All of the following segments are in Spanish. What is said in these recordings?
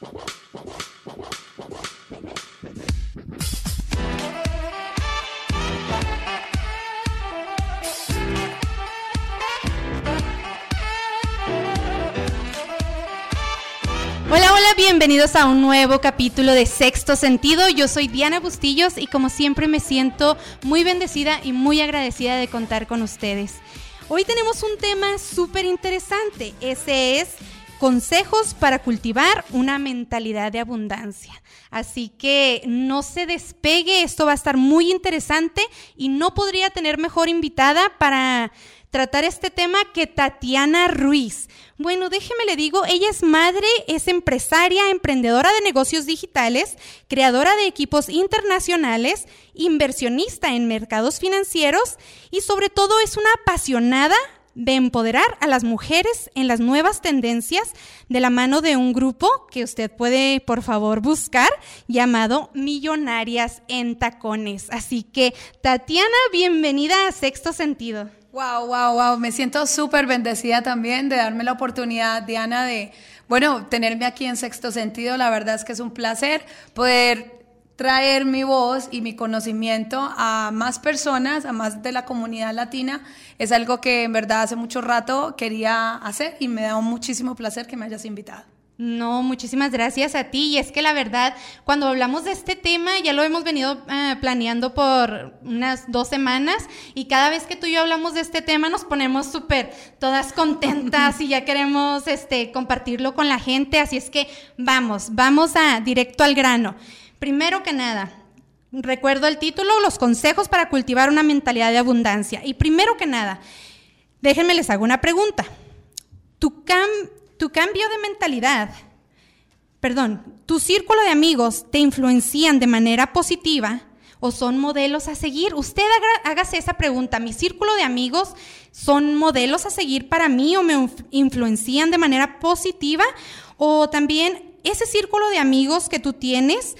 Hola, hola, bienvenidos a un nuevo capítulo de Sexto Sentido. Yo soy Diana Bustillos y como siempre me siento muy bendecida y muy agradecida de contar con ustedes. Hoy tenemos un tema súper interesante. Ese es consejos para cultivar una mentalidad de abundancia. Así que no se despegue, esto va a estar muy interesante y no podría tener mejor invitada para tratar este tema que Tatiana Ruiz. Bueno, déjeme le digo, ella es madre, es empresaria, emprendedora de negocios digitales, creadora de equipos internacionales, inversionista en mercados financieros y sobre todo es una apasionada de empoderar a las mujeres en las nuevas tendencias de la mano de un grupo que usted puede, por favor, buscar llamado Millonarias en Tacones. Así que, Tatiana, bienvenida a Sexto Sentido. Wow, wow, wow. Me siento súper bendecida también de darme la oportunidad, Diana, de, bueno, tenerme aquí en Sexto Sentido. La verdad es que es un placer poder traer mi voz y mi conocimiento a más personas, a más de la comunidad latina. Es algo que en verdad hace mucho rato quería hacer y me da muchísimo placer que me hayas invitado. No, muchísimas gracias a ti. Y es que la verdad, cuando hablamos de este tema, ya lo hemos venido eh, planeando por unas dos semanas y cada vez que tú y yo hablamos de este tema nos ponemos súper todas contentas y ya queremos este, compartirlo con la gente. Así es que vamos, vamos a directo al grano. Primero que nada, recuerdo el título, los consejos para cultivar una mentalidad de abundancia. Y primero que nada, déjenme les hago una pregunta. Tu tu cambio de mentalidad, perdón, tu círculo de amigos te influencian de manera positiva o son modelos a seguir. Usted hágase esa pregunta, ¿mi círculo de amigos son modelos a seguir para mí o me influencian de manera positiva? O también ese círculo de amigos que tú tienes,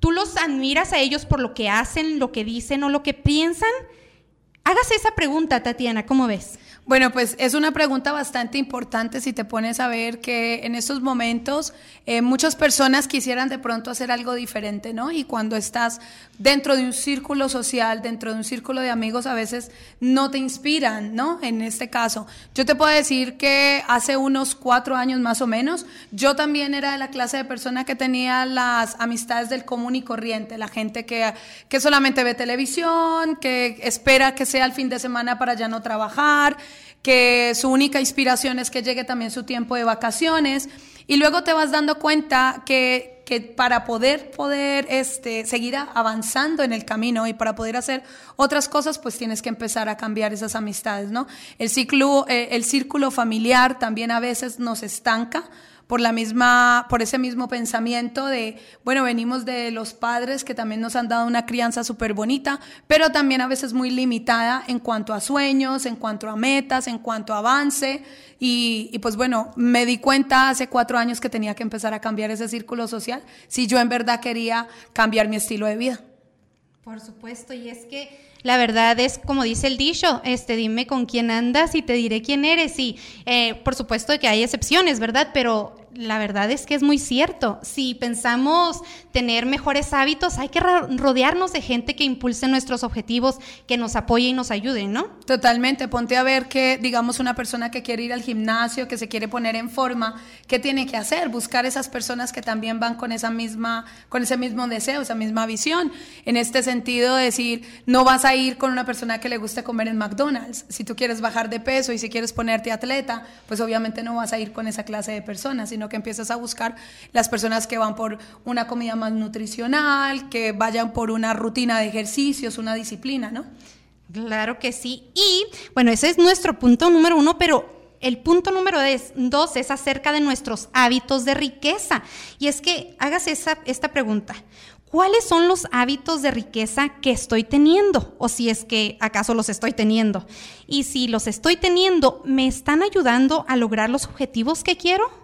tú los admiras a ellos por lo que hacen, lo que dicen o lo que piensan. Hágase esa pregunta, Tatiana, ¿cómo ves? Bueno, pues es una pregunta bastante importante si te pones a ver que en estos momentos eh, muchas personas quisieran de pronto hacer algo diferente, ¿no? Y cuando estás dentro de un círculo social, dentro de un círculo de amigos, a veces no te inspiran, ¿no? En este caso, yo te puedo decir que hace unos cuatro años más o menos, yo también era de la clase de persona que tenía las amistades del común y corriente, la gente que, que solamente ve televisión, que espera que sea el fin de semana para ya no trabajar que su única inspiración es que llegue también su tiempo de vacaciones y luego te vas dando cuenta que, que para poder, poder este, seguir avanzando en el camino y para poder hacer otras cosas, pues tienes que empezar a cambiar esas amistades, ¿no? El, ciclo, eh, el círculo familiar también a veces nos estanca por la misma, por ese mismo pensamiento de, bueno, venimos de los padres que también nos han dado una crianza súper bonita, pero también a veces muy limitada en cuanto a sueños, en cuanto a metas, en cuanto a avance. Y, y pues bueno, me di cuenta hace cuatro años que tenía que empezar a cambiar ese círculo social si yo en verdad quería cambiar mi estilo de vida. Por supuesto, y es que la verdad es como dice el dicho, este, dime con quién andas y te diré quién eres. Y eh, por supuesto que hay excepciones, ¿verdad? Pero la verdad es que es muy cierto. Si pensamos tener mejores hábitos, hay que rodearnos de gente que impulse nuestros objetivos, que nos apoye y nos ayude, ¿no? Totalmente. Ponte a ver que, digamos, una persona que quiere ir al gimnasio, que se quiere poner en forma, ¿qué tiene que hacer? Buscar esas personas que también van con esa misma, con ese mismo deseo, esa misma visión. En este sentido, decir, no vas a ir con una persona que le guste comer en McDonald's. Si tú quieres bajar de peso y si quieres ponerte atleta, pues obviamente no vas a ir con esa clase de personas, sino que empiezas a buscar las personas que van por una comida más nutricional, que vayan por una rutina de ejercicios, una disciplina, ¿no? Claro que sí. Y bueno, ese es nuestro punto número uno, pero el punto número dos es acerca de nuestros hábitos de riqueza. Y es que hagas esa, esta pregunta. ¿Cuáles son los hábitos de riqueza que estoy teniendo? O si es que acaso los estoy teniendo. Y si los estoy teniendo, ¿me están ayudando a lograr los objetivos que quiero?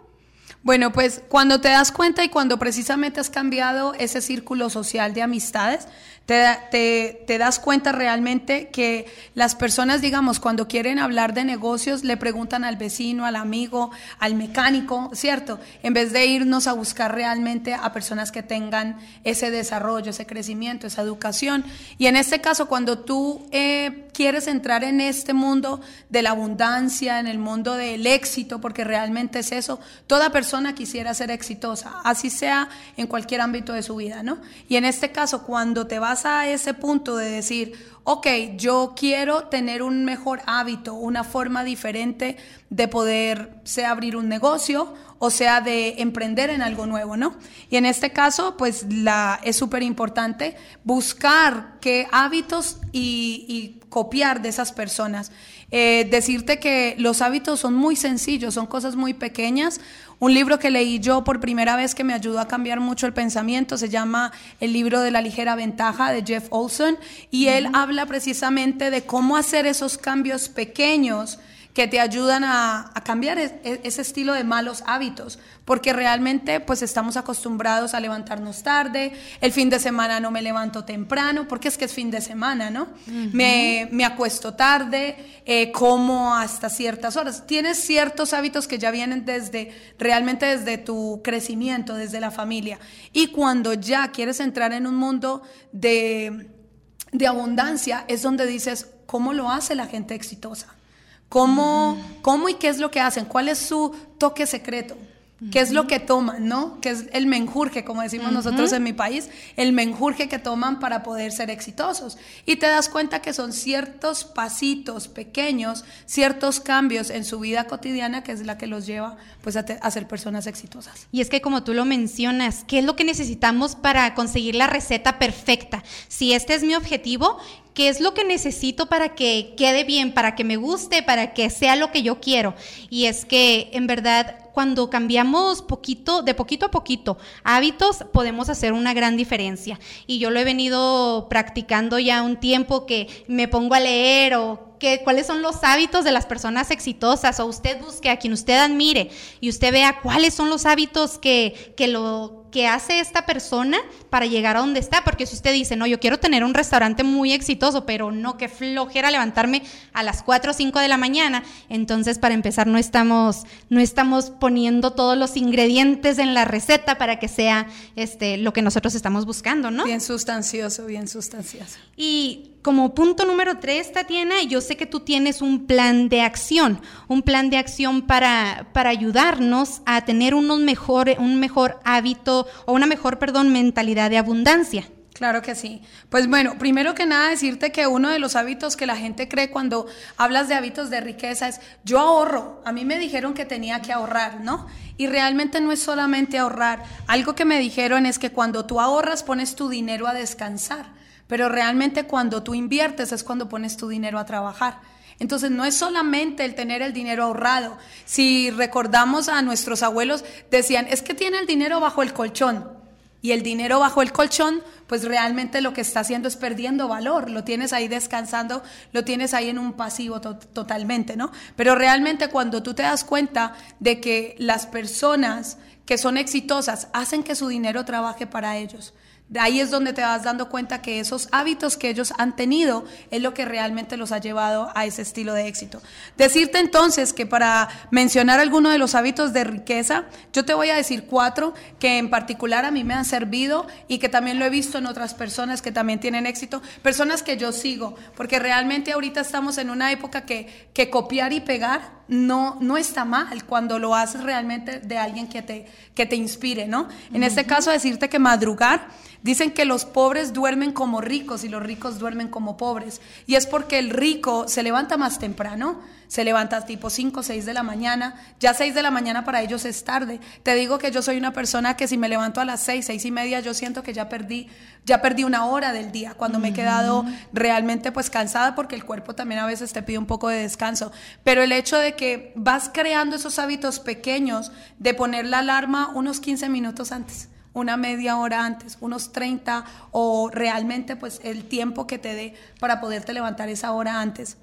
Bueno, pues cuando te das cuenta y cuando precisamente has cambiado ese círculo social de amistades, te, te, das cuenta realmente que las personas, digamos, cuando quieren hablar de negocios, le preguntan al vecino, al amigo, al mecánico, ¿cierto? En vez de irnos a buscar realmente a personas que tengan ese desarrollo, ese crecimiento, esa educación. Y en este caso, cuando tú eh, quieres entrar en este mundo de la abundancia, en el mundo del éxito, porque realmente es eso, toda persona quisiera ser exitosa, así sea en cualquier ámbito de su vida, ¿no? Y en este caso, cuando te vas a ese punto de decir, ok, yo quiero tener un mejor hábito, una forma diferente de poder, sea abrir un negocio o sea de emprender en algo nuevo, ¿no? Y en este caso, pues la, es súper importante buscar qué hábitos y, y copiar de esas personas. Eh, decirte que los hábitos son muy sencillos, son cosas muy pequeñas. Un libro que leí yo por primera vez que me ayudó a cambiar mucho el pensamiento se llama El libro de la ligera ventaja de Jeff Olson y él habla precisamente de cómo hacer esos cambios pequeños que te ayudan a, cambiar e, ese estilo de malos hábitos, porque realmente pues estamos acostumbrados a levantarnos tarde, el fin de semana no me levanto temprano, porque es que es fin de semana, ¿no? me, me, acuesto tarde, eh, como hasta ciertas horas. Tienes ciertos hábitos que ya vienen desde, realmente desde tu crecimiento, desde la familia. Y cuando ya quieres entrar en un mundo de, de abundancia, es donde dices, ¿cómo lo hace la gente exitosa? ¿Cómo, ¿Cómo y qué es lo que hacen? ¿Cuál es su toque secreto? ¿Qué es lo que toman, no? ¿Qué es el menjurje, como decimos nosotros en mi país? El menjurje que toman para poder ser exitosos. Y te das cuenta que son ciertos pasitos pequeños, ciertos cambios en su vida cotidiana que es la que los lleva pues a, a, ser personas exitosas. Y es que como tú lo mencionas, ¿qué es lo que necesitamos para conseguir la receta perfecta? Si este es mi objetivo, qué es lo que necesito para que quede bien, para que me guste, para que sea lo que yo quiero. Y es que en verdad cuando cambiamos poquito, de poquito a poquito, hábitos, podemos hacer una gran diferencia. Y yo lo he venido practicando ya un tiempo que me pongo a leer o cuáles son los hábitos de las personas exitosas o usted busque a quien usted admire y usted vea cuáles son los hábitos que, que lo que hace esta persona para llegar a donde está, porque si usted dice, no, yo quiero tener un restaurante muy exitoso, pero no, que flojera levantarme a las 4 o 5 de la mañana, entonces para empezar no estamos, no estamos poniendo todos los ingredientes en la receta para que sea este, lo que nosotros estamos buscando, ¿no? Bien sustancioso, bien sustancioso. Y como punto número tres, Tatiana, yo sé que tú tienes un plan de acción, un plan de acción para, para ayudarnos a tener unos mejor, un mejor hábito o una mejor, perdón, mentalidad de abundancia. Claro que sí. Pues bueno, primero que nada decirte que uno de los hábitos que la gente cree cuando hablas de hábitos de riqueza es yo ahorro. A mí me dijeron que tenía que ahorrar, ¿no? Y realmente no es solamente ahorrar. Algo que me dijeron es que cuando tú ahorras pones tu dinero a descansar. Pero realmente cuando tú inviertes es cuando pones tu dinero a trabajar. Entonces no es solamente el tener el dinero ahorrado. Si recordamos a nuestros abuelos, decían, es que tiene el dinero bajo el colchón. Y el dinero bajo el colchón, pues realmente lo que está haciendo es perdiendo valor. Lo tienes ahí descansando, lo tienes ahí en un pasivo totalmente, ¿no? Pero realmente cuando tú te das cuenta de que las personas que son exitosas hacen que su dinero trabaje para ellos, ahí es donde te vas dando cuenta que esos hábitos que ellos han tenido es lo que realmente los ha llevado a ese estilo de éxito. Decirte entonces que para mencionar alguno de los hábitos de riqueza, yo te voy a decir cuatro que en particular a mí me han servido y que también lo he visto en otras personas que también tienen éxito, personas que yo sigo, porque realmente ahorita estamos en una época que, que copiar y pegar no, no está mal cuando lo haces realmente de alguien que te, que te inspire, ¿no? En este caso, decirte que madrugar Dicen que los pobres duermen como ricos y los ricos duermen como pobres. Y es porque el rico se levanta más temprano, se levanta tipo 5 o 6 de la mañana. Ya 6 de la mañana para ellos es tarde. Te digo que yo soy una persona que si me levanto a las 6, 6 y media, yo siento que ya perdí, ya perdí una hora del día cuando me he quedado realmente pues cansada porque el cuerpo también a veces te pide un poco de descanso. Pero el hecho de que vas creando esos hábitos pequeños de poner la alarma unos 15 minutos antes una media hora antes, unos 30 o realmente pues el tiempo que te dé para poderte levantar esa hora antes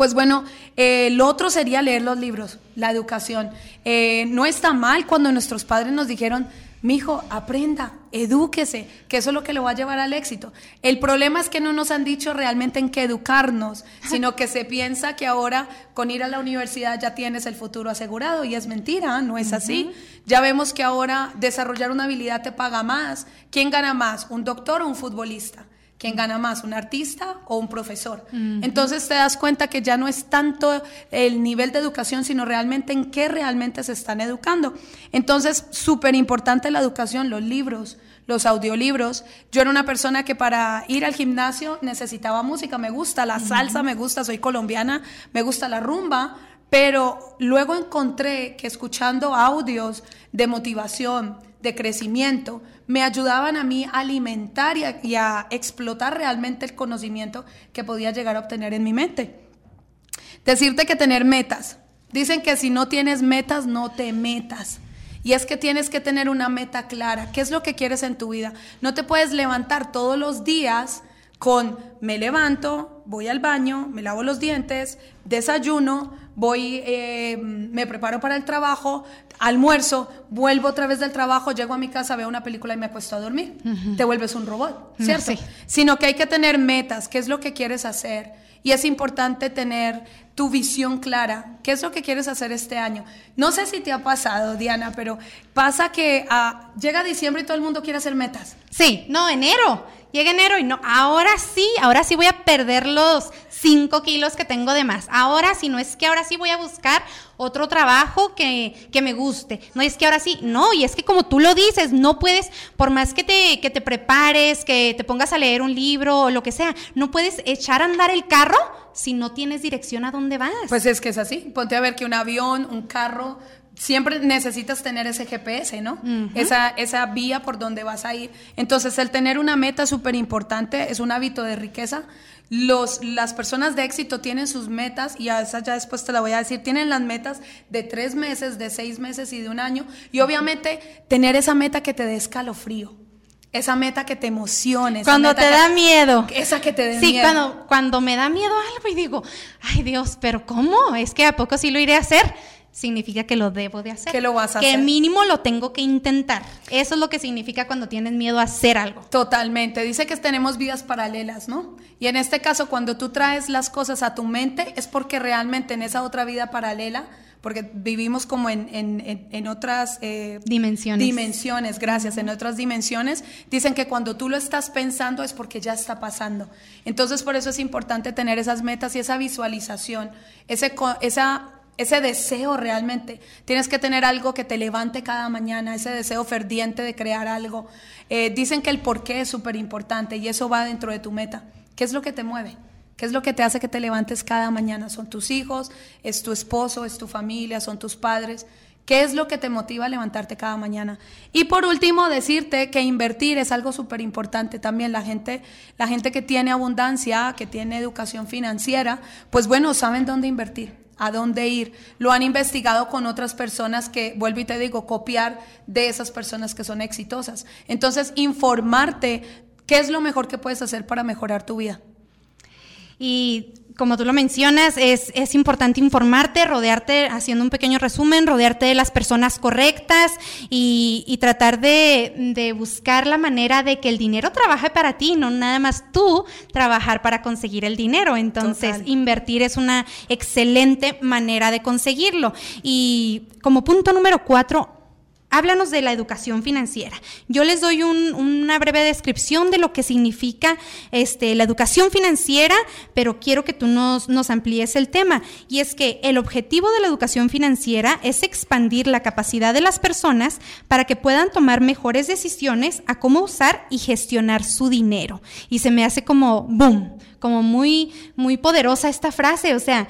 Pues bueno, eh, lo otro sería leer los libros, la educación. Eh, no está mal cuando nuestros padres nos dijeron, mi hijo, aprenda, edúquese, que eso es lo que lo va a llevar al éxito. El problema es que no nos han dicho realmente en qué educarnos, sino que se piensa que ahora con ir a la universidad ya tienes el futuro asegurado y es mentira, no es así. Ya vemos que ahora desarrollar una habilidad te paga más. ¿Quién gana más, un doctor o un futbolista? ¿Quién gana más, un artista o un profesor? Entonces te das cuenta que ya no es tanto el nivel de educación, sino realmente en qué realmente se están educando. Entonces, súper importante la educación, los libros, los audiolibros. Yo era una persona que para ir al gimnasio necesitaba música, me gusta la salsa, me gusta, soy colombiana, me gusta la rumba, pero luego encontré que escuchando audios de motivación, de crecimiento, me ayudaban a mí a alimentar y a, explotar realmente el conocimiento que podía llegar a obtener en mi mente. Decirte que tener metas. Dicen que si no tienes metas, no te metas. Y es que tienes que tener una meta clara. ¿Qué es lo que quieres en tu vida? No te puedes levantar todos los días con me levanto, voy al baño, me lavo los dientes, desayuno, voy, eh, me preparo para el trabajo, almuerzo, vuelvo otra vez del trabajo, llego a mi casa, veo una película y me acuesto a dormir. Te vuelves un robot, ¿cierto? Sino que hay que tener metas, qué es lo que quieres hacer. Y es importante tener tu visión clara. ¿Qué es lo que quieres hacer este año? No sé si te ha pasado, Diana, pero pasa que ah, llega diciembre y todo el mundo quiere hacer metas. Sí, no, enero llega enero y no, ahora sí, ahora sí voy a perder los 5 kilos que tengo de más. Ahora sí, no es que ahora sí voy a buscar otro trabajo que, que, me guste. No es que ahora sí, no, y es que como tú lo dices, no puedes, por más que te, que te prepares, que te pongas a leer un libro o lo que sea, no puedes echar a andar el carro si no tienes dirección a dónde vas. Pues es que es así. Ponte a ver que un avión, un carro, siempre necesitas tener ese GPS, ¿no? esa, esa vía por donde vas a ir. Entonces, el tener una meta súper importante es un hábito de riqueza. Los, las personas de éxito tienen sus metas, y a esa ya después te la voy a decir, tienen las metas de tres meses, de seis meses y de un año. Y obviamente, tener esa meta que te dé escalofrío. Esa meta que te emocione. Cuando te da miedo. Esa que te dé miedo. Sí, cuando, cuando me da miedo algo y digo, ay Dios, pero ¿cómo? Es que a poco sí lo iré a hacer significa que lo debo de hacer. Que lo vas a hacer. Que mínimo lo tengo que intentar. Eso es lo que significa cuando tienes miedo a hacer algo. Totalmente. Dice que tenemos vidas paralelas, ¿no? Y en este caso, cuando tú traes las cosas a tu mente, es porque realmente en esa otra vida paralela, porque vivimos como en, en, en, otras eh, dimensiones. Dimensiones, gracias, en otras dimensiones, dicen que cuando tú lo estás pensando es porque ya está pasando. Entonces, por eso es importante tener esas metas y esa visualización, ese, esa ese deseo realmente. Tienes que tener algo que te levante cada mañana, ese deseo ferviente de crear algo. Eh, dicen que el porqué es súper importante y eso va dentro de tu meta. ¿Qué es lo que te mueve? ¿Qué es lo que te hace que te levantes cada mañana? ¿Son tus hijos? ¿Es tu esposo? ¿Es tu familia? ¿Son tus padres? ¿Qué es lo que te motiva a levantarte cada mañana? Y por último, decirte que invertir es algo súper importante también. La gente, la gente que tiene abundancia, que tiene educación financiera, pues bueno, saben dónde invertir a dónde ir. Lo han investigado con otras personas que, vuelvo y te digo, copiar de esas personas que son exitosas. Entonces, informarte qué es lo mejor que puedes hacer para mejorar tu vida. Y como tú lo mencionas, es, es, importante informarte, rodearte, haciendo un pequeño resumen, rodearte de las personas correctas y, y tratar de, de, buscar la manera de que el dinero trabaje para ti, no nada más tú trabajar para conseguir el dinero. Entonces, invertir es una excelente manera de conseguirlo. Y como punto número cuatro, Háblanos de la educación financiera. Yo les doy una breve descripción de lo que significa este, la educación financiera, pero quiero que tú nos, nos amplíes el tema. Y es que el objetivo de la educación financiera es expandir la capacidad de las personas para que puedan tomar mejores decisiones a cómo usar y gestionar su dinero. Y se me hace como boom, como muy, muy poderosa esta frase. O sea,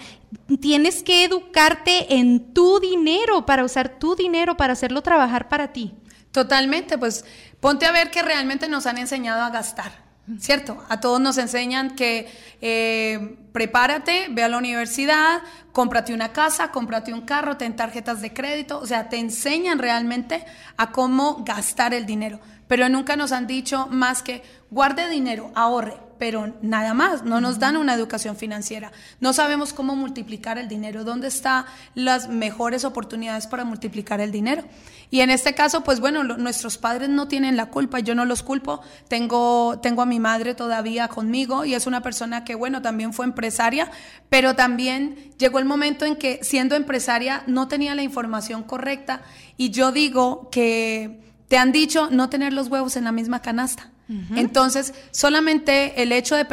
tienes que educarte en tu dinero para usar tu dinero para hacerlo trabajar para ti. Totalmente, pues ponte a ver que realmente nos han enseñado a gastar, ¿cierto? A todos nos enseñan que eh, prepárate, ve a la universidad, cómprate una casa, cómprate un carro, ten tarjetas de crédito, o sea, te enseñan realmente a cómo gastar el dinero, pero nunca nos han dicho más que guarde dinero, ahorre, pero nada más, no nos dan una educación financiera. No sabemos cómo multiplicar el dinero, dónde están las mejores oportunidades para multiplicar el dinero. Y en este caso, pues bueno, nuestros padres no tienen la culpa, yo no los culpo. Tengo, tengo a mi madre todavía conmigo y es una persona que, bueno, también fue empresaria, pero también llegó el momento en que siendo empresaria no tenía la información correcta y yo digo que te han dicho no tener los huevos en la misma canasta. Entonces, solamente el hecho de,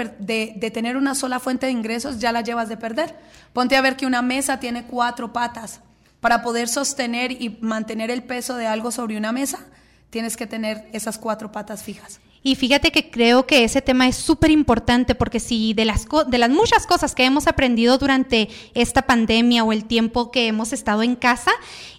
de, tener una sola fuente de ingresos ya la llevas de perder. Ponte a ver que una mesa tiene cuatro patas. Para poder sostener y mantener el peso de algo sobre una mesa, tienes que tener esas cuatro patas fijas. Y fíjate que creo que ese tema es súper importante porque si de las, de las muchas cosas que hemos aprendido durante esta pandemia o el tiempo que hemos estado en casa,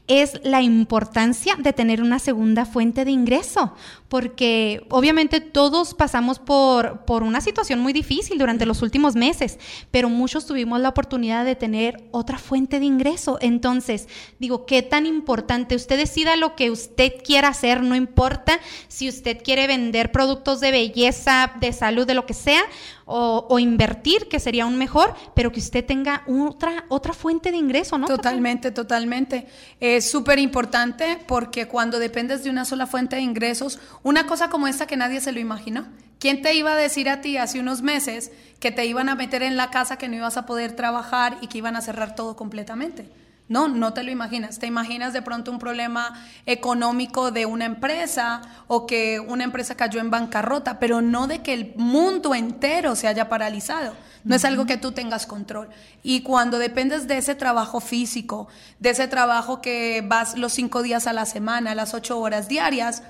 es la importancia de tener una segunda fuente de ingreso, porque obviamente todos pasamos por, por una situación muy difícil durante los últimos meses, pero muchos tuvimos la oportunidad de tener otra fuente de ingreso. Entonces, digo, qué tan importante, usted decida lo que usted quiera hacer, no importa si usted quiere vender productos de belleza, de salud, de lo que sea, o, invertir, que sería un mejor, pero que usted tenga otra, otra fuente de ingreso, ¿no? Totalmente, totalmente. Es súper importante porque cuando dependes de una sola fuente de ingresos, una cosa como esta que nadie se lo imaginó. ¿Quién te iba a decir a ti hace unos meses que te iban a meter en la casa, que no ibas a poder trabajar y que iban a cerrar todo completamente? No, no te lo imaginas. Te imaginas de pronto un problema económico de una empresa o que una empresa cayó en bancarrota, pero no de que el mundo entero se haya paralizado. No es algo que tú tengas control. Y cuando dependes de ese trabajo físico, de ese trabajo que vas los cinco días a la semana, las ocho horas diarias,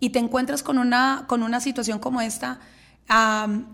y te encuentras con una, con una situación como esta,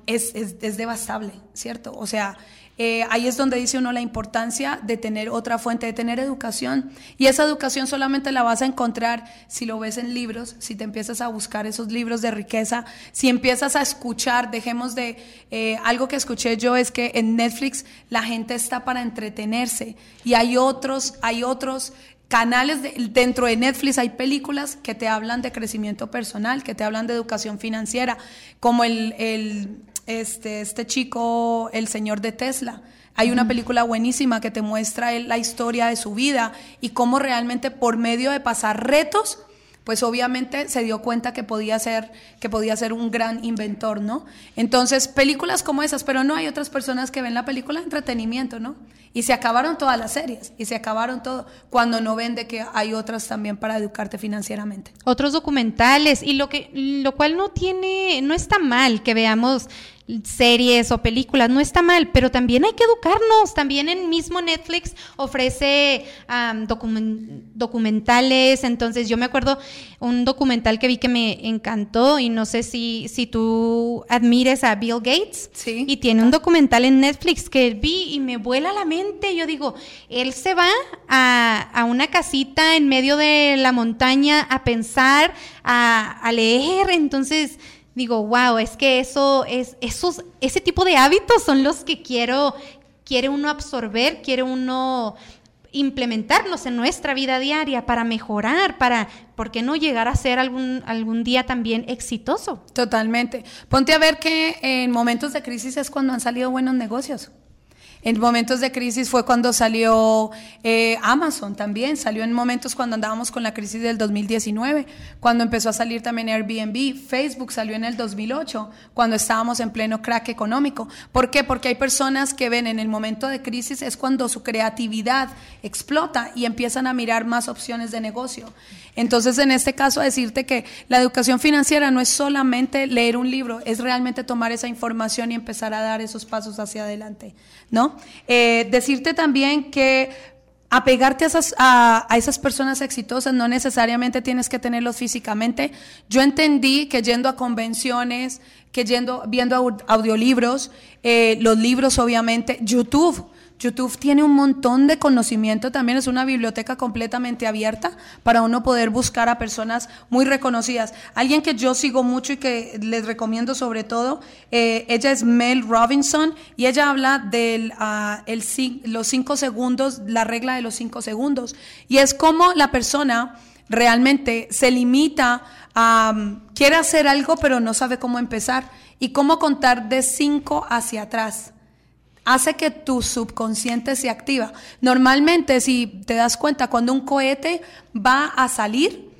es, es, es devastable, ¿cierto? O sea, eh, ahí es donde dice uno la importancia de tener otra fuente, de tener educación. Y esa educación solamente la vas a encontrar si lo ves en libros, si te empiezas a buscar esos libros de riqueza, si empiezas a escuchar, dejemos de, eh, algo que escuché yo es que en Netflix la gente está para entretenerse y hay otros, hay otros canales dentro de Netflix hay películas que te hablan de crecimiento personal, que te hablan de educación financiera, como el, el este, este chico, el señor de Tesla. Hay una película buenísima que te muestra la historia de su vida y cómo realmente por medio de pasar retos, pues obviamente se dio cuenta que podía ser que podía ser un gran inventor, ¿no? Entonces, películas como esas, pero no hay otras personas que ven la película de entretenimiento, ¿no? Y se acabaron todas las series y se acabaron todo cuando no ven de que hay otras también para educarte financieramente. Otros documentales y lo que lo cual no tiene no está mal que veamos series o películas, no está mal, pero también hay que educarnos. También en mismo Netflix ofrece documentales. Entonces, yo me acuerdo un documental que vi que me encantó y no sé si, si tú admires a Bill Gates. Sí. Y tiene un documental en Netflix que vi y me vuela la mente. Yo digo, él se va a, a una casita en medio de la montaña a pensar, a, a leer. Entonces, digo, wow, es que eso es, esos, ese tipo de hábitos son los que quiero, quiere uno absorber, quiere uno implementarlos en nuestra vida diaria para mejorar, para, ¿por qué no llegar a ser algún, algún día también exitoso? Totalmente. Ponte a ver que en momentos de crisis es cuando han salido buenos negocios. En momentos de crisis fue cuando salió eh, Amazon también, salió en momentos cuando andábamos con la crisis del 2019, cuando empezó a salir también Airbnb, Facebook salió en el 2008, cuando estábamos en pleno crack económico. ¿Por qué? Porque hay personas que ven en el momento de crisis es cuando su creatividad explota y empiezan a mirar más opciones de negocio. Entonces, en este caso, decirte que la educación financiera no es solamente leer un libro, es realmente tomar esa información y empezar a dar esos pasos hacia adelante, ¿no? Eh, decirte también que apegarte a esas, a, esas personas exitosas no necesariamente tienes que tenerlos físicamente. Yo entendí que yendo a convenciones, que yendo, viendo audiolibros, eh, los libros obviamente, YouTube, YouTube tiene un montón de conocimiento, también es una biblioteca completamente abierta para uno poder buscar a personas muy reconocidas. Alguien que yo sigo mucho y que les recomiendo sobre todo, eh, ella es Mel Robinson y ella habla de ah, los cinco segundos, la regla de los cinco segundos. Y es como la persona realmente se limita a, quiere hacer algo pero no sabe cómo empezar y cómo contar de cinco hacia atrás. Hace que tu subconsciente se activa. Normalmente, si te das cuenta, cuando un cohete va a salir,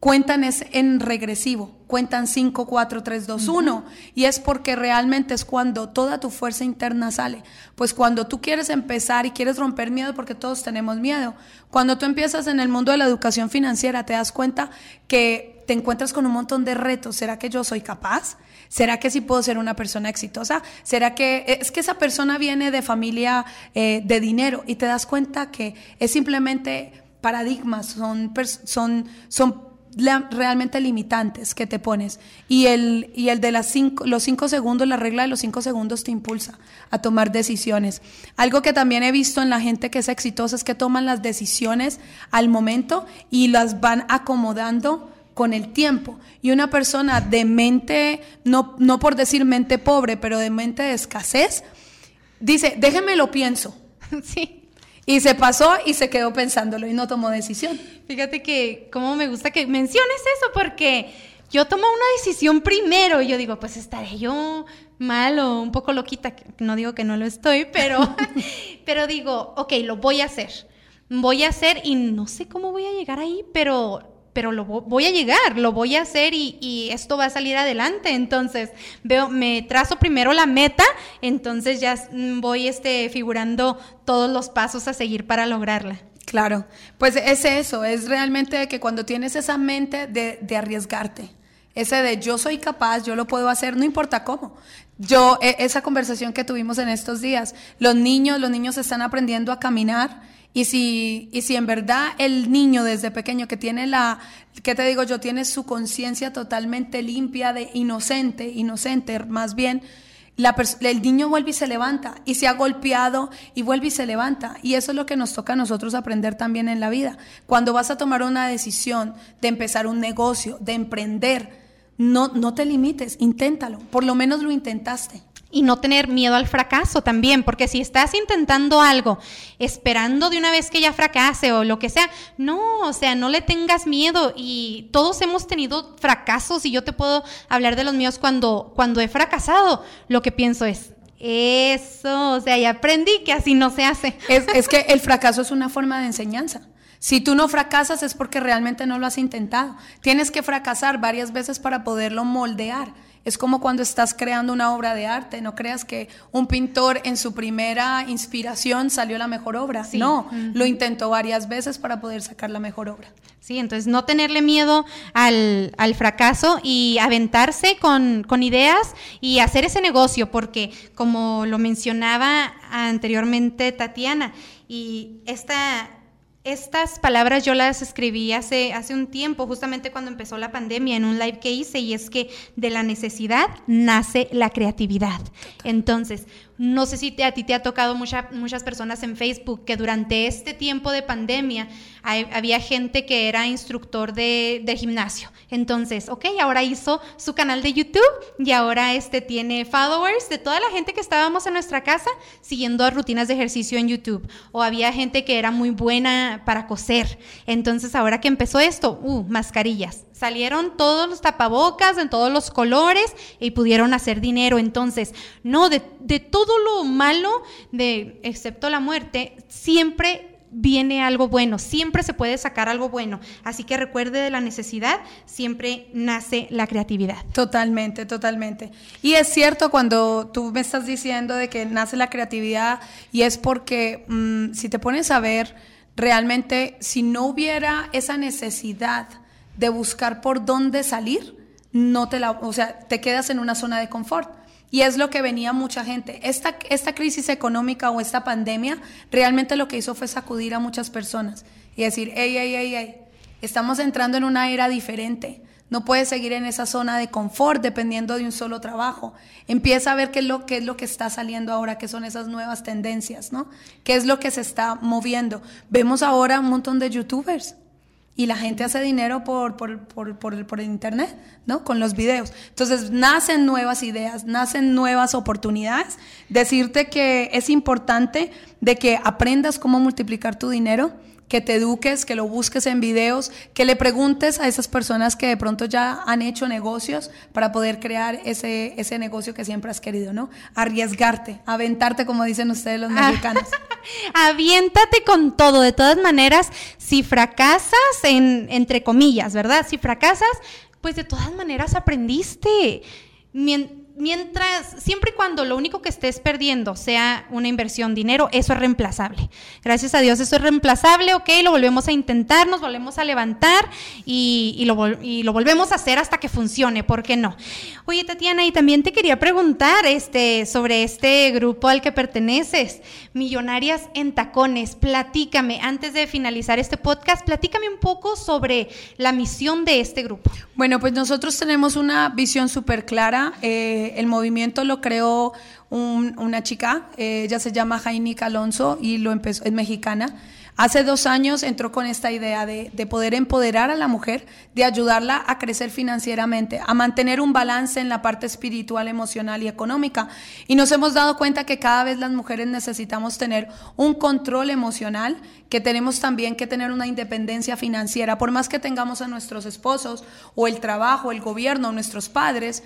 cuentan es en regresivo, cuentan 5, 4, 3, 2, 1. Y es porque realmente es cuando toda tu fuerza interna sale. Pues cuando tú quieres empezar y quieres romper miedo, porque todos tenemos miedo, cuando tú empiezas en el mundo de la educación financiera, te das cuenta que te encuentras con un montón de retos. ¿Será que yo soy capaz? ¿Será que sí puedo ser una persona exitosa? ¿Será que es que esa persona viene de familia eh, de dinero y te das cuenta que es simplemente paradigmas, son, son, son realmente limitantes que te pones. Y el, y el de las cinco, los cinco segundos, la regla de los cinco segundos te impulsa a tomar decisiones. Algo que también he visto en la gente que es exitosa es que toman las decisiones al momento y las van acomodando con el tiempo. Y una persona de mente, no, no por decir mente pobre, pero de mente de escasez, dice, déjeme lo pienso. Sí. Y se pasó y se quedó pensándolo y no tomó decisión. Fíjate que como me gusta que menciones eso porque yo tomo una decisión primero y yo digo, pues estaré yo mal o un poco loquita, no digo que no lo estoy, pero, pero digo, ok, lo voy a hacer. Voy a hacer y no sé cómo voy a llegar ahí, pero pero lo voy a llegar, lo voy a hacer y, esto va a salir adelante. Entonces, veo, me trazo primero la meta, entonces ya voy este, figurando todos los pasos a seguir para lograrla. Claro, pues es eso, es realmente que cuando tienes esa mente de, de arriesgarte, ese de yo soy capaz, yo lo puedo hacer, no importa cómo. Yo, e, esa conversación que tuvimos en estos días, los niños, los niños están aprendiendo a caminar y si, y si en verdad el niño desde pequeño que tiene la, ¿qué te digo yo? Tiene su conciencia totalmente limpia de inocente, inocente más bien, el niño vuelve y se levanta y se ha golpeado y vuelve y se levanta. Y eso es lo que nos toca a nosotros aprender también en la vida. Cuando vas a tomar una decisión de empezar un negocio, de emprender, no, no te limites, inténtalo. Por lo menos lo intentaste y no tener miedo al fracaso también, porque si estás intentando algo esperando de una vez que ya fracase o lo que sea, no, o sea, no le tengas miedo y todos hemos tenido fracasos y yo te puedo hablar de los míos cuando, cuando he fracasado, lo que pienso es, eso, o sea, ya aprendí que así no se hace. Es, es que el fracaso es una forma de enseñanza. Si tú no fracasas es porque realmente no lo has intentado. Tienes que fracasar varias veces para poderlo moldear. Es como cuando estás creando una obra de arte. No creas que un pintor en su primera inspiración salió la mejor obra. No, lo intentó varias veces para poder sacar la mejor obra. Sí, entonces no tenerle miedo al, fracaso y aventarse con, con ideas y hacer ese negocio, porque como lo mencionaba anteriormente Tatiana, y esta estas palabras yo las escribí hace, hace un tiempo, justamente cuando empezó la pandemia, en un live que hice, y es que de la necesidad nace la creatividad. Entonces, no sé si a ti te ha tocado muchas personas en Facebook que durante este tiempo de pandemia había gente que era instructor de, gimnasio. Entonces, ok, ahora hizo su canal de YouTube y ahora este tiene followers de toda la gente que estábamos en nuestra casa siguiendo rutinas de ejercicio en YouTube. O había gente que era muy buena para coser. Entonces, ahora que empezó esto, uh, mascarillas Salieron todos los tapabocas en todos los colores y pudieron hacer dinero. Entonces, no, de, todo lo malo, de, excepto la muerte, siempre viene algo bueno, siempre se puede sacar algo bueno. Así que recuerde de la necesidad, siempre nace la creatividad. Totalmente, totalmente. Y es cierto cuando tú me estás diciendo de que nace la creatividad y es porque mm, si te pones a ver, realmente si no hubiera esa necesidad, de buscar por dónde salir, no te la, o sea, te quedas en una zona de confort. Y es lo que venía mucha gente. Esta, esta crisis económica o esta pandemia realmente lo que hizo fue sacudir a muchas personas y decir, hey, hey, hey, hey, estamos entrando en una era diferente. No puedes seguir en esa zona de confort dependiendo de un solo trabajo. Empieza a ver qué es lo, qué es lo que está saliendo ahora, qué son esas nuevas tendencias, ¿no? ¿Qué es lo que se está moviendo? Vemos ahora un montón de youtubers y la gente hace dinero por, por, por, por, el internet, ¿no? Con los videos. Entonces, nacen nuevas ideas, nacen nuevas oportunidades. Decirte que es importante de que aprendas cómo multiplicar tu dinero, que te eduques, que lo busques en videos, que le preguntes a esas personas que de pronto ya han hecho negocios para poder crear ese, ese negocio que siempre has querido, ¿no? Arriesgarte, aventarte, como dicen ustedes los ah. mexicanos. Aviéntate con todo, de todas maneras, si fracasas, en, entre comillas, ¿verdad? Si fracasas, pues de todas maneras aprendiste mientras, siempre y cuando lo único que estés perdiendo sea una inversión, dinero, eso es reemplazable. Gracias a Dios, eso es reemplazable, ok, lo volvemos a intentar, nos volvemos a levantar y, lo, y lo, volvemos a hacer hasta que funcione, ¿por qué no? Oye, Tatiana, y también te quería preguntar este, sobre este grupo al que perteneces, Millonarias en Tacones. Platícame, antes de finalizar este podcast, platícame un poco sobre la misión de este grupo. Bueno, pues nosotros tenemos una visión súper clara. Eh, el movimiento lo creó una chica, eh, ella se llama Jainica Alonso y lo empezó, es mexicana. Hace dos años entró con esta idea de, poder empoderar a la mujer, de ayudarla a crecer financieramente, a mantener un balance en la parte espiritual, emocional y económica. Y nos hemos dado cuenta que cada vez las mujeres necesitamos tener un control emocional, que tenemos también que tener una independencia financiera, por más que tengamos a nuestros esposos o el trabajo, el gobierno, nuestros padres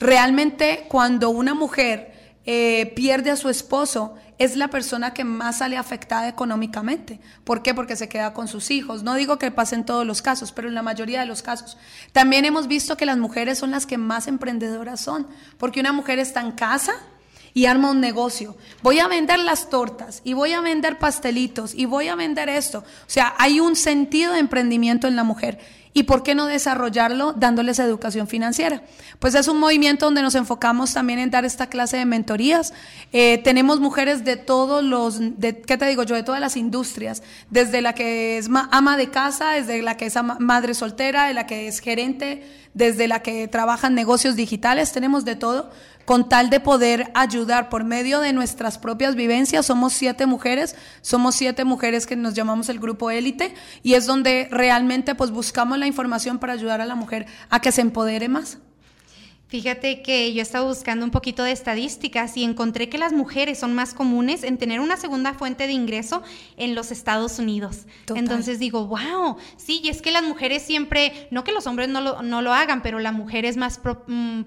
Realmente cuando una mujer eh, pierde a su esposo, es la persona que más sale afectada económicamente. ¿Por qué? Porque se queda con sus hijos. No digo que pase en todos los casos, pero en la mayoría de los casos. También hemos visto que las mujeres son las que más emprendedoras son, porque una mujer está en casa y arma un negocio. Voy a vender las tortas y voy a vender pastelitos y voy a vender esto. O sea, hay un sentido de emprendimiento en la mujer ¿Y por qué no desarrollarlo dándoles educación financiera? Pues es un movimiento donde nos enfocamos también en dar esta clase de mentorías. Eh, tenemos mujeres de todos los, de, ¿qué te digo yo? De todas las industrias, desde la que es ama de casa, desde la que es madre soltera, de la que es gerente, desde la que trabaja en negocios digitales, tenemos de todo con tal de poder ayudar por medio de nuestras propias vivencias. Somos siete mujeres, somos siete mujeres que nos llamamos el grupo élite y es donde realmente pues buscamos la información para ayudar a la mujer a que se empodere más. Fíjate que yo estaba buscando un poquito de estadísticas y encontré que las mujeres son más comunes en tener una segunda fuente de ingreso en los Estados Unidos. Entonces digo, wow, sí, y es que las mujeres siempre, no que los hombres no lo, no lo hagan, pero la mujer es más... Mm,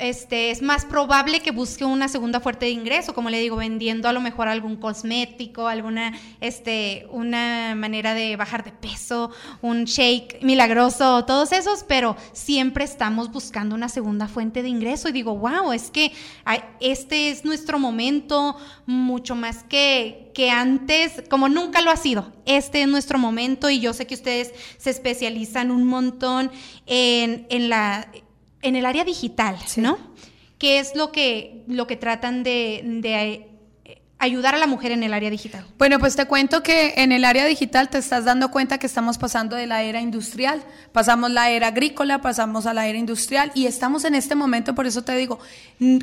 este, es más probable que busque una segunda fuente de ingreso, como le digo, vendiendo a lo mejor algún cosmético, alguna, este, una manera de bajar de peso, un shake milagroso, todos esos, pero siempre estamos buscando una segunda fuente de ingreso y digo, wow, es que este es nuestro momento mucho más que, que antes, como nunca lo ha sido. Este es nuestro momento y yo sé que ustedes se especializan un montón en, en la en el área digital, ¿no? ¿Qué es lo que, lo que tratan de, eh, ayudar a la mujer en el área digital? Bueno, pues te cuento que en el área digital te estás dando cuenta que estamos pasando de la era industrial, pasamos la era agrícola, pasamos a la era industrial y estamos en este momento, por eso te digo,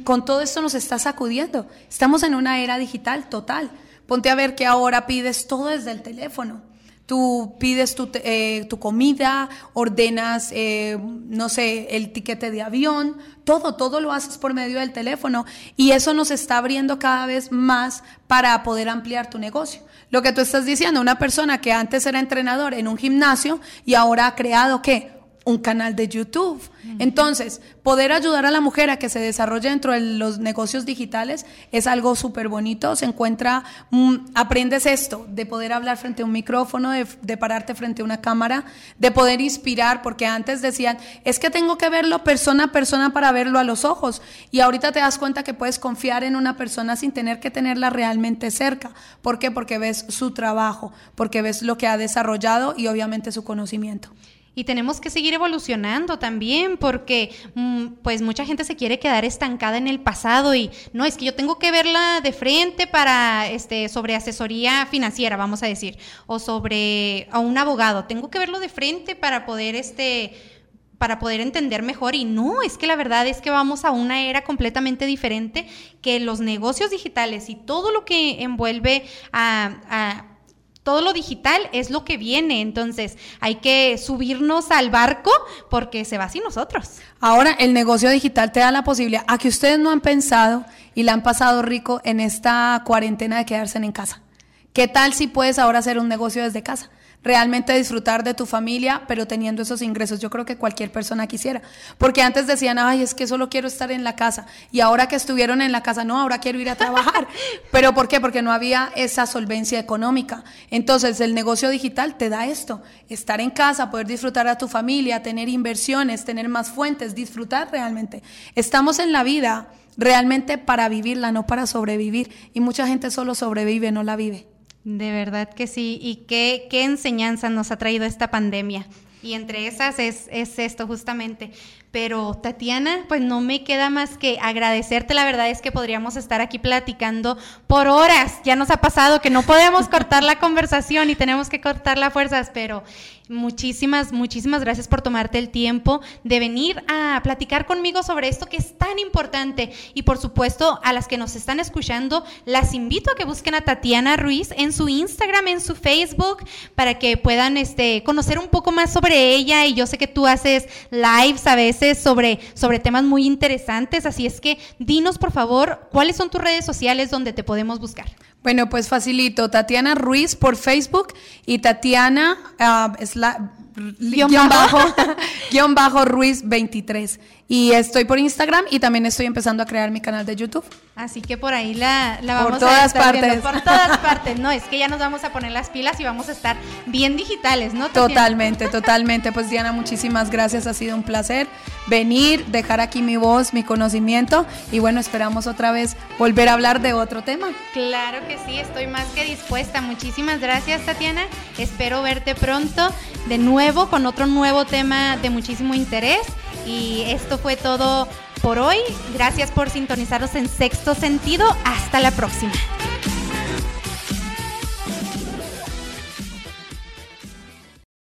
con todo esto nos está sacudiendo, estamos en una era digital total. Ponte a ver que ahora pides todo desde el teléfono. Tú pides tu, eh, tu comida, ordenas, eh, no sé, el tiquete de avión, todo, todo lo haces por medio del teléfono y eso nos está abriendo cada vez más para poder ampliar tu negocio. Lo que tú estás diciendo, una persona que antes era entrenador en un gimnasio y ahora ha creado qué? Un canal de YouTube. Entonces, poder ayudar a la mujer a que se desarrolle dentro de los negocios digitales es algo súper bonito. Se encuentra, mm, aprendes esto, de poder hablar frente a un micrófono, de, pararte frente a una cámara, de poder inspirar, porque antes decían, es que tengo que verlo persona a persona para verlo a los ojos. Y ahorita te das cuenta que puedes confiar en una persona sin tener que tenerla realmente cerca. ¿Por qué? Porque ves su trabajo, porque ves lo que ha desarrollado y obviamente su conocimiento. Y tenemos que seguir evolucionando también porque mm, pues mucha gente se quiere quedar estancada en el pasado y no, es que yo tengo que verla de frente para este sobre asesoría financiera, vamos a decir, o sobre a un abogado, tengo que verlo de frente para poder este para poder entender mejor y no, es que la verdad es que vamos a una era completamente diferente que los negocios digitales y todo lo que envuelve a todo lo digital es lo que viene, entonces hay que subirnos al barco porque se va sin nosotros. Ahora el negocio digital te da la posibilidad a que ustedes no han pensado y la han pasado rico en esta cuarentena de quedarse en casa. ¿Qué tal si puedes ahora hacer un negocio desde casa? Realmente disfrutar de tu familia, pero teniendo esos ingresos. Yo creo que cualquier persona quisiera. Porque antes decían, ay, es que solo quiero estar en la casa. Y ahora que estuvieron en la casa, no, ahora quiero ir a trabajar. ¿Pero por qué? Porque no había esa solvencia económica. Entonces, el negocio digital te da esto. Estar en casa, poder disfrutar a tu familia, tener inversiones, tener más fuentes, disfrutar realmente. Estamos en la vida realmente para vivirla, no para sobrevivir. Y mucha gente solo sobrevive, no la vive. De verdad que sí. ¿Y qué, qué enseñanza nos ha traído esta pandemia? Y entre esas es, es, esto justamente. Pero Tatiana, pues no me queda más que agradecerte. La verdad es que podríamos estar aquí platicando por horas. Ya nos ha pasado que no podemos cortar la conversación y tenemos que cortar las fuerzas, pero Muchísimas, muchísimas gracias por tomarte el tiempo de venir a platicar conmigo sobre esto que es tan importante. Y por supuesto, a las que nos están escuchando, las invito a que busquen a Tatiana Ruiz en su Instagram, en su Facebook, para que puedan este, conocer un poco más sobre ella. Y yo sé que tú haces lives a veces sobre, sobre temas muy interesantes. Así es que dinos, por favor, cuáles son tus redes sociales donde te podemos buscar. Bueno, pues facilito. Tatiana Ruiz por Facebook y Tatiana uh, la guion, bajo, guion bajo Ruiz 23. Y estoy por Instagram y también estoy empezando a crear mi canal de YouTube. Así que por ahí la, la vamos por todas partes. Por todas partes. No, es que ya nos vamos a poner las pilas y vamos a estar bien digitales, ¿no? Totalmente, totalmente. Pues Diana, muchísimas gracias. Ha sido un placer venir, dejar aquí mi voz, mi conocimiento y bueno, esperamos otra vez volver a hablar de otro tema. Claro que sí, estoy más que dispuesta. Muchísimas gracias, Tatiana. Espero verte pronto de nuevo con otro nuevo tema de muchísimo interés. Y fue todo por hoy. Gracias por sintonizarnos en sexto sentido. Hasta la próxima.